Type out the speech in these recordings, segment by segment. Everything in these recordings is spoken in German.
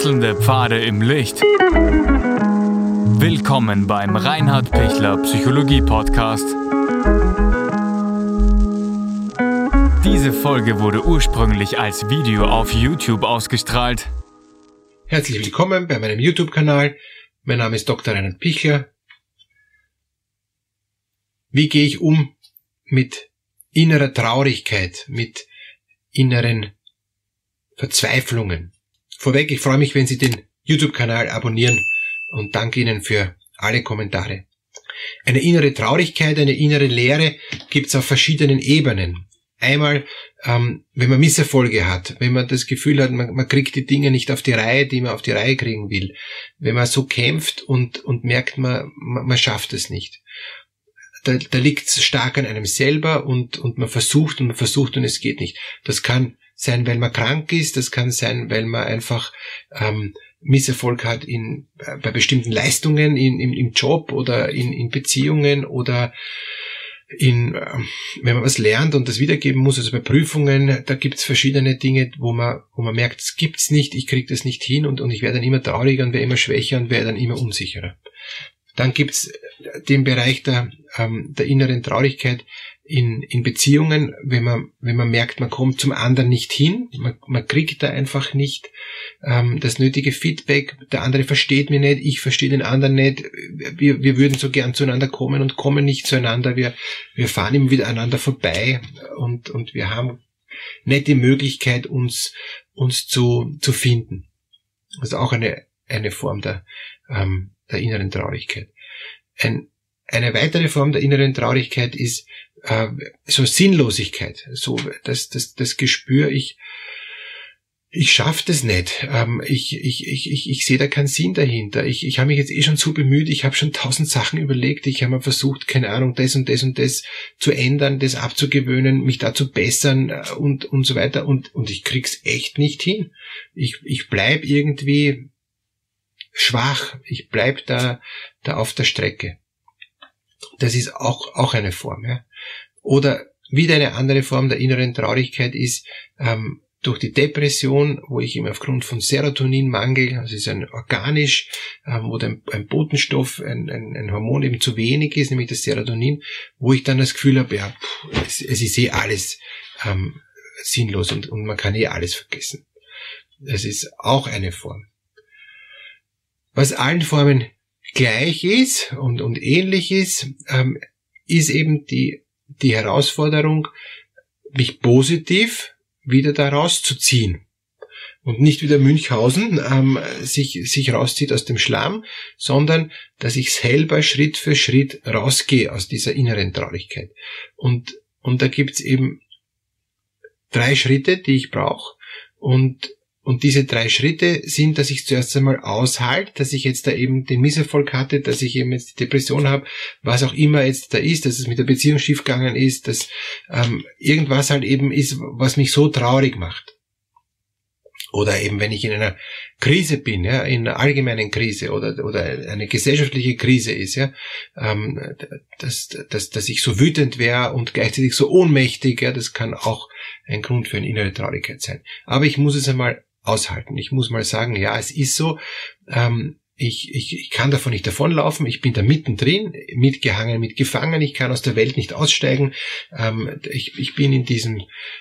Wechselnde Pfade im Licht. Willkommen beim Reinhard Pichler Psychologie Podcast. Diese Folge wurde ursprünglich als Video auf YouTube ausgestrahlt. Herzlich willkommen bei meinem YouTube-Kanal. Mein Name ist Dr. Reinhard Pichler. Wie gehe ich um mit innerer Traurigkeit, mit inneren Verzweiflungen? Vorweg, ich freue mich, wenn Sie den YouTube-Kanal abonnieren und danke Ihnen für alle Kommentare. Eine innere Traurigkeit, eine innere Leere gibt es auf verschiedenen Ebenen. Einmal, ähm, wenn man Misserfolge hat, wenn man das Gefühl hat, man, man kriegt die Dinge nicht auf die Reihe, die man auf die Reihe kriegen will, wenn man so kämpft und, und merkt, man, man, man schafft es nicht. Da, da liegt es stark an einem selber und, und man versucht und man versucht und es geht nicht. Das kann sein, weil man krank ist, das kann sein, weil man einfach ähm, Misserfolg hat in, äh, bei bestimmten Leistungen in, im, im Job oder in, in Beziehungen oder in, äh, wenn man was lernt und das wiedergeben muss, also bei Prüfungen, da gibt's verschiedene Dinge, wo man, wo man merkt, es gibt's nicht, ich krieg das nicht hin und, und ich werde dann immer trauriger und werde immer schwächer und werde dann immer unsicherer. Dann gibt's den Bereich der, ähm, der inneren Traurigkeit, in, in Beziehungen, wenn man, wenn man merkt, man kommt zum anderen nicht hin, man, man kriegt da einfach nicht ähm, das nötige Feedback, der andere versteht mich nicht, ich verstehe den anderen nicht, wir, wir würden so gern zueinander kommen und kommen nicht zueinander, wir, wir fahren immer wieder aneinander vorbei und, und wir haben nicht die Möglichkeit, uns, uns zu, zu finden. Also auch eine, eine Form der, ähm, der inneren Traurigkeit. Ein, eine weitere Form der inneren Traurigkeit ist äh, so Sinnlosigkeit, so das, das, das Gespür, ich, ich schaffe das nicht. Ähm, ich, ich, ich, ich, ich sehe da keinen Sinn dahinter. Ich, ich habe mich jetzt eh schon so bemüht, ich habe schon tausend Sachen überlegt, ich habe mir versucht, keine Ahnung, das und das und das zu ändern, das abzugewöhnen, mich da zu bessern äh, und, und so weiter und, und ich krieg's echt nicht hin. Ich, ich bleib irgendwie schwach, ich bleib da, da auf der Strecke. Das ist auch, auch eine Form. Ja. Oder wieder eine andere Form der inneren Traurigkeit ist ähm, durch die Depression, wo ich eben aufgrund von Serotoninmangel, also ist ein organisch, ähm, wo ein, ein Botenstoff, ein, ein, ein, Hormon eben zu wenig ist, nämlich das Serotonin, wo ich dann das Gefühl habe, ja, es, es, ist eh alles ähm, sinnlos und, und man kann eh alles vergessen. Das ist auch eine Form. Was allen Formen gleich ist und, und ähnlich ist, ähm, ist eben die, die Herausforderung, mich positiv wieder da rauszuziehen. Und nicht wieder Münchhausen ähm, sich, sich rauszieht aus dem Schlamm, sondern dass ich selber Schritt für Schritt rausgehe aus dieser inneren Traurigkeit. Und, und da gibt's eben drei Schritte, die ich brauche. Und und diese drei Schritte sind, dass ich zuerst einmal aushalte, dass ich jetzt da eben den Misserfolg hatte, dass ich eben jetzt die Depression habe, was auch immer jetzt da ist, dass es mit der Beziehung schiefgegangen ist, dass ähm, irgendwas halt eben ist, was mich so traurig macht. Oder eben, wenn ich in einer Krise bin, ja, in einer allgemeinen Krise oder, oder eine gesellschaftliche Krise ist, ja, ähm, dass, dass, dass ich so wütend wäre und gleichzeitig so ohnmächtig, ja, das kann auch ein Grund für eine innere Traurigkeit sein. Aber ich muss es einmal aushalten. Ich muss mal sagen, ja, es ist so. Ähm, ich, ich, ich kann davon nicht davonlaufen, ich bin da mittendrin, mitgehangen, mitgefangen, ich kann aus der Welt nicht aussteigen, ähm, ich, ich bin in diesem,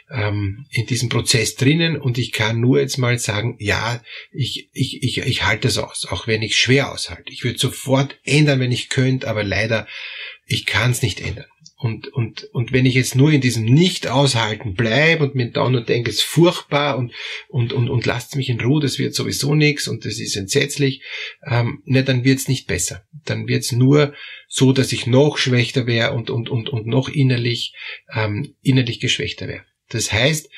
ähm, in diesem Prozess drinnen und ich kann nur jetzt mal sagen, ja, ich, ich, ich, ich halte es aus, auch wenn ich schwer aushalte. Ich würde sofort ändern, wenn ich könnte, aber leider, ich kann es nicht ändern. Und, und, und wenn ich jetzt nur in diesem Nicht-Aushalten bleibe und mir da nur denke, es ist furchtbar und, und, und, und lasst mich in Ruhe, das wird sowieso nichts und das ist entsetzlich, ähm, ne, dann wird's nicht besser. Dann wird's nur so, dass ich noch schwächer wäre und, und, und, und noch innerlich, ähm, innerlich geschwächter wäre. Das heißt,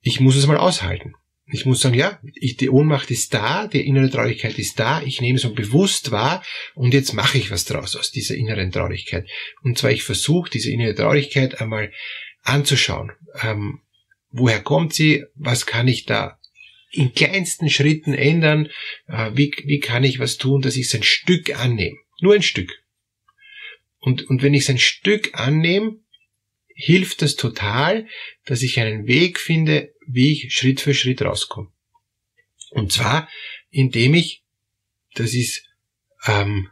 ich muss es mal aushalten. Ich muss sagen, ja, ich, die Ohnmacht ist da, die innere Traurigkeit ist da, ich nehme es bewusst wahr und jetzt mache ich was draus aus dieser inneren Traurigkeit. Und zwar ich versuche, diese innere Traurigkeit einmal anzuschauen. Ähm, woher kommt sie? Was kann ich da in kleinsten Schritten ändern? Äh, wie, wie kann ich was tun, dass ich es ein Stück annehme? Nur ein Stück. Und, und wenn ich es ein Stück annehme, hilft das total, dass ich einen Weg finde, wie ich Schritt für Schritt rauskomme. Und zwar, indem ich, das ist ähm,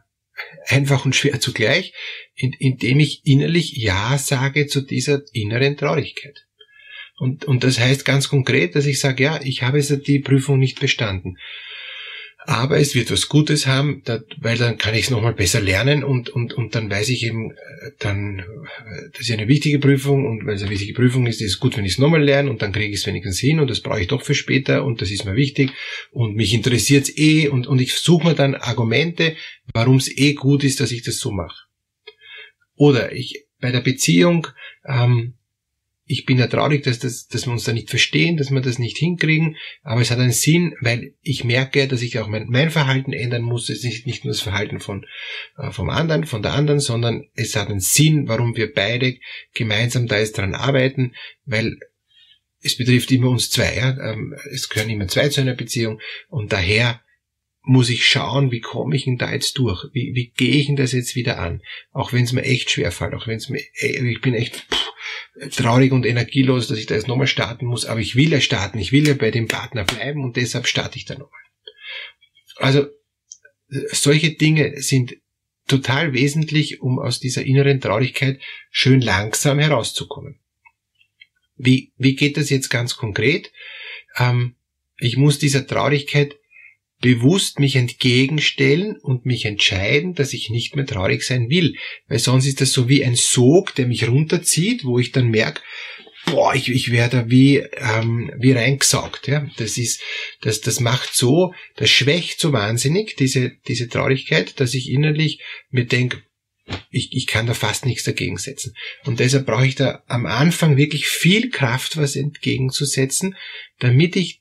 einfach und schwer zugleich, in, indem ich innerlich Ja sage zu dieser inneren Traurigkeit. Und, und das heißt ganz konkret, dass ich sage, ja, ich habe jetzt die Prüfung nicht bestanden aber es wird was Gutes haben, weil dann kann ich es nochmal besser lernen und, und, und dann weiß ich eben, äh, dann, äh, das ist eine wichtige Prüfung und weil es eine wichtige Prüfung ist, ist es gut, wenn ich es nochmal lerne und dann kriege ich es wenigstens hin und das brauche ich doch für später und das ist mir wichtig und mich interessiert es eh und, und ich suche mir dann Argumente, warum es eh gut ist, dass ich das so mache. Oder ich bei der Beziehung, ähm, ich bin ja traurig, dass, das, dass wir uns da nicht verstehen, dass wir das nicht hinkriegen, aber es hat einen Sinn, weil ich merke, dass ich auch mein, mein Verhalten ändern muss. Es ist nicht nur das Verhalten von, äh, vom anderen, von der anderen, sondern es hat einen Sinn, warum wir beide gemeinsam da jetzt dran arbeiten, weil es betrifft immer uns zwei. Ja? Ähm, es gehören immer zwei zu einer Beziehung und daher muss ich schauen, wie komme ich denn da jetzt durch? Wie, wie gehe ich denn das jetzt wieder an? Auch wenn es mir echt schwer fällt, auch wenn es mir, äh, ich bin echt pff, traurig und energielos, dass ich da jetzt nochmal starten muss, aber ich will ja starten, ich will ja bei dem Partner bleiben und deshalb starte ich da nochmal. Also, solche Dinge sind total wesentlich, um aus dieser inneren Traurigkeit schön langsam herauszukommen. Wie, wie geht das jetzt ganz konkret? Ähm, ich muss dieser Traurigkeit bewusst mich entgegenstellen und mich entscheiden, dass ich nicht mehr traurig sein will. Weil sonst ist das so wie ein Sog, der mich runterzieht, wo ich dann merke, boah, ich, ich werde wie, ähm, wie reingesaugt. Ja? Das ist, das, das macht so, das schwächt so wahnsinnig, diese, diese Traurigkeit, dass ich innerlich mir denke, ich, ich kann da fast nichts dagegen setzen. Und deshalb brauche ich da am Anfang wirklich viel Kraft, was entgegenzusetzen, damit ich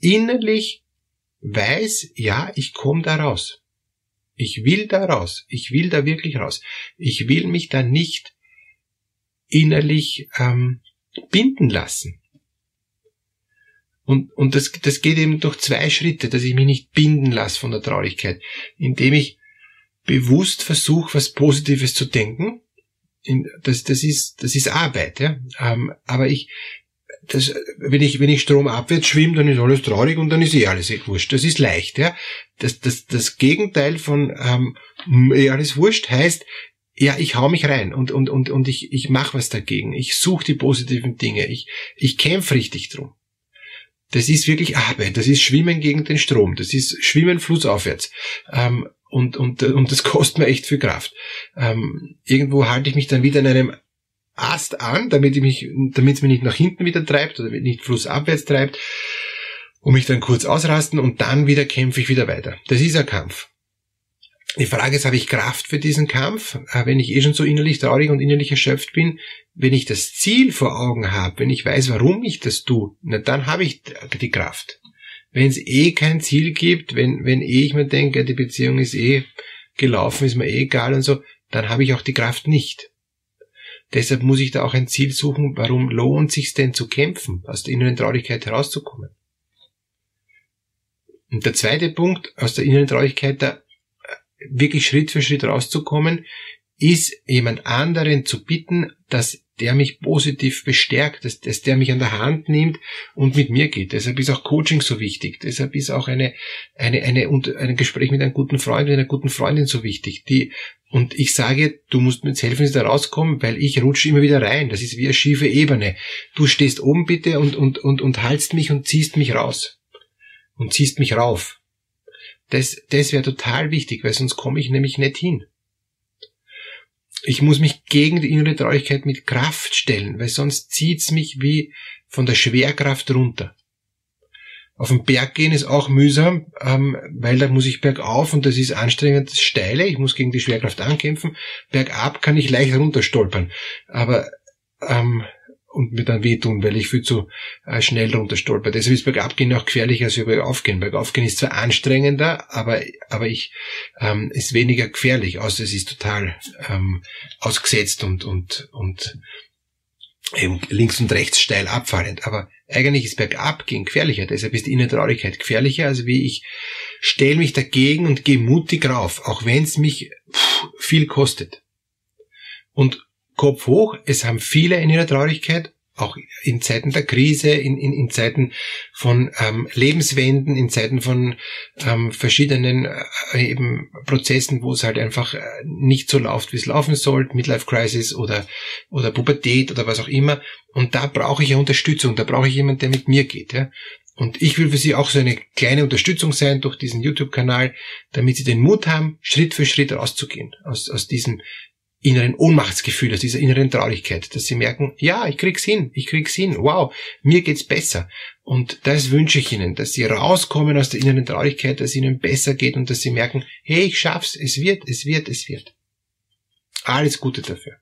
innerlich weiß, ja, ich komme da raus. Ich will da raus. Ich will da wirklich raus. Ich will mich da nicht innerlich ähm, binden lassen. Und, und das, das geht eben durch zwei Schritte, dass ich mich nicht binden lasse von der Traurigkeit, indem ich bewusst versuche, was Positives zu denken. Das, das, ist, das ist Arbeit, ja. Ähm, aber ich, das, wenn ich, wenn ich Strom abwärts schwimme, dann ist alles traurig und dann ist eh alles eh wurscht. Das ist leicht, ja. Das, das, das Gegenteil von ähm, eh alles wurscht heißt, ja, ich hau mich rein und, und, und, und ich, ich mache was dagegen. Ich suche die positiven Dinge. Ich, ich kämpfe richtig drum. Das ist wirklich Arbeit. Das ist Schwimmen gegen den Strom. Das ist Schwimmen flussaufwärts. Ähm, und, und, und das kostet mir echt viel Kraft. Ähm, irgendwo halte ich mich dann wieder in einem Ast an, damit ich mich, damit es mich nicht nach hinten wieder treibt oder nicht flussabwärts treibt und mich dann kurz ausrasten und dann wieder kämpfe ich wieder weiter. Das ist ein Kampf. Die Frage ist, habe ich Kraft für diesen Kampf? Äh, wenn ich eh schon so innerlich traurig und innerlich erschöpft bin, wenn ich das Ziel vor Augen habe, wenn ich weiß, warum ich das tue, na, dann habe ich die Kraft. Wenn es eh kein Ziel gibt, wenn, wenn eh ich mir denke, die Beziehung ist eh gelaufen, ist mir eh egal und so, dann habe ich auch die Kraft nicht. Deshalb muss ich da auch ein Ziel suchen, warum lohnt sich denn zu kämpfen, aus der inneren Traurigkeit herauszukommen. Und der zweite Punkt, aus der inneren Traurigkeit da äh, wirklich Schritt für Schritt rauszukommen, ist jemand anderen zu bitten, dass der mich positiv bestärkt, dass, dass der mich an der Hand nimmt und mit mir geht. Deshalb ist auch Coaching so wichtig. Deshalb ist auch eine, eine, eine, ein Gespräch mit einem guten Freund, mit einer guten Freundin so wichtig, die und ich sage, du musst mir jetzt helfen, dass da rauskommen, weil ich rutsche immer wieder rein. Das ist wie eine schiefe Ebene. Du stehst oben bitte und, und, und, und haltst mich und ziehst mich raus. Und ziehst mich rauf. Das, das wäre total wichtig, weil sonst komme ich nämlich nicht hin. Ich muss mich gegen die innere Traurigkeit mit Kraft stellen, weil sonst zieht's mich wie von der Schwerkraft runter. Auf den Berg gehen ist auch mühsam, ähm, weil da muss ich bergauf und das ist anstrengend, das steile, ich muss gegen die Schwerkraft ankämpfen. Bergab kann ich leicht runterstolpern, aber ähm, und mir dann wehtun, weil ich viel zu äh, schnell runterstolper. Deshalb ist Bergabgehen auch gefährlicher als Bergaufgehen. Bergaufgehen ist zwar anstrengender, aber, aber ich, ähm, ist weniger gefährlich, außer es ist total ähm, ausgesetzt und, und, und eben links und rechts steil abfallend. Aber eigentlich ist Bergabgehen gefährlicher, deshalb ist die Innentraurigkeit gefährlicher, also wie ich stelle mich dagegen und gehe mutig rauf, auch wenn es mich viel kostet. Und Kopf hoch, es haben viele in ihrer Traurigkeit auch in Zeiten der Krise, in, in, in Zeiten von ähm, Lebenswenden, in Zeiten von ähm, verschiedenen äh, eben Prozessen, wo es halt einfach äh, nicht so läuft, wie es laufen soll, Midlife Crisis oder, oder Pubertät oder was auch immer. Und da brauche ich ja Unterstützung, da brauche ich jemanden, der mit mir geht. Ja? Und ich will für Sie auch so eine kleine Unterstützung sein durch diesen YouTube-Kanal, damit Sie den Mut haben, Schritt für Schritt rauszugehen aus, aus diesem inneren Ohnmachtsgefühl, aus dieser inneren Traurigkeit, dass Sie merken, ja, ich krieg's hin, ich krieg's hin, wow, mir geht's besser. Und das wünsche ich Ihnen, dass Sie rauskommen aus der inneren Traurigkeit, dass Ihnen besser geht und dass Sie merken, hey, ich schaff's, es wird, es wird, es wird. Alles Gute dafür.